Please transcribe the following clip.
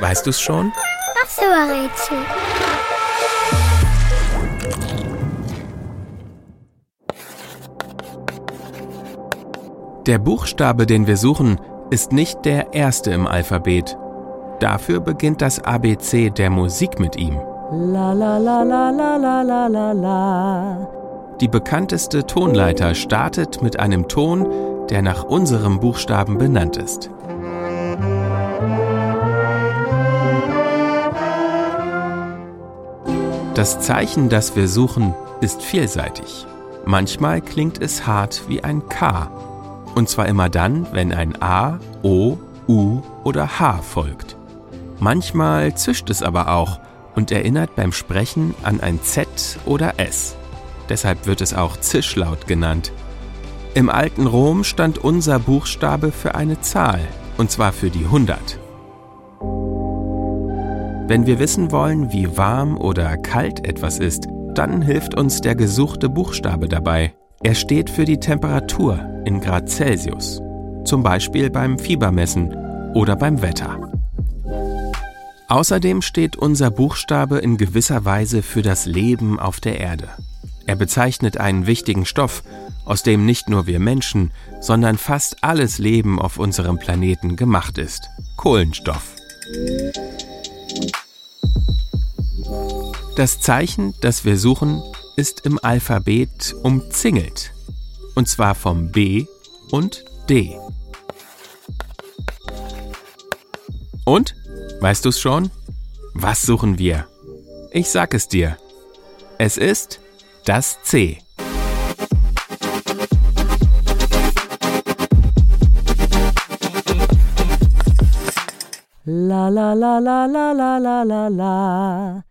Weißt du es schon? Ach so, Rätsel. Der Buchstabe, den wir suchen, ist nicht der erste im Alphabet. Dafür beginnt das ABC der Musik mit ihm. La, Die bekannteste Tonleiter startet mit einem Ton, der nach unserem Buchstaben benannt ist. Das Zeichen, das wir suchen, ist vielseitig. Manchmal klingt es hart wie ein K. Und zwar immer dann, wenn ein A, O, U oder H folgt. Manchmal zischt es aber auch und erinnert beim Sprechen an ein Z oder S. Deshalb wird es auch Zischlaut genannt. Im alten Rom stand unser Buchstabe für eine Zahl, und zwar für die 100. Wenn wir wissen wollen, wie warm oder kalt etwas ist, dann hilft uns der gesuchte Buchstabe dabei. Er steht für die Temperatur in Grad Celsius, zum Beispiel beim Fiebermessen oder beim Wetter. Außerdem steht unser Buchstabe in gewisser Weise für das Leben auf der Erde. Er bezeichnet einen wichtigen Stoff, aus dem nicht nur wir Menschen, sondern fast alles Leben auf unserem Planeten gemacht ist. Kohlenstoff. Das Zeichen, das wir suchen, ist im Alphabet umzingelt. Und zwar vom B und D. Und? Weißt du's schon? Was suchen wir? Ich sag es dir. Es ist das C. La la la la la la la la la.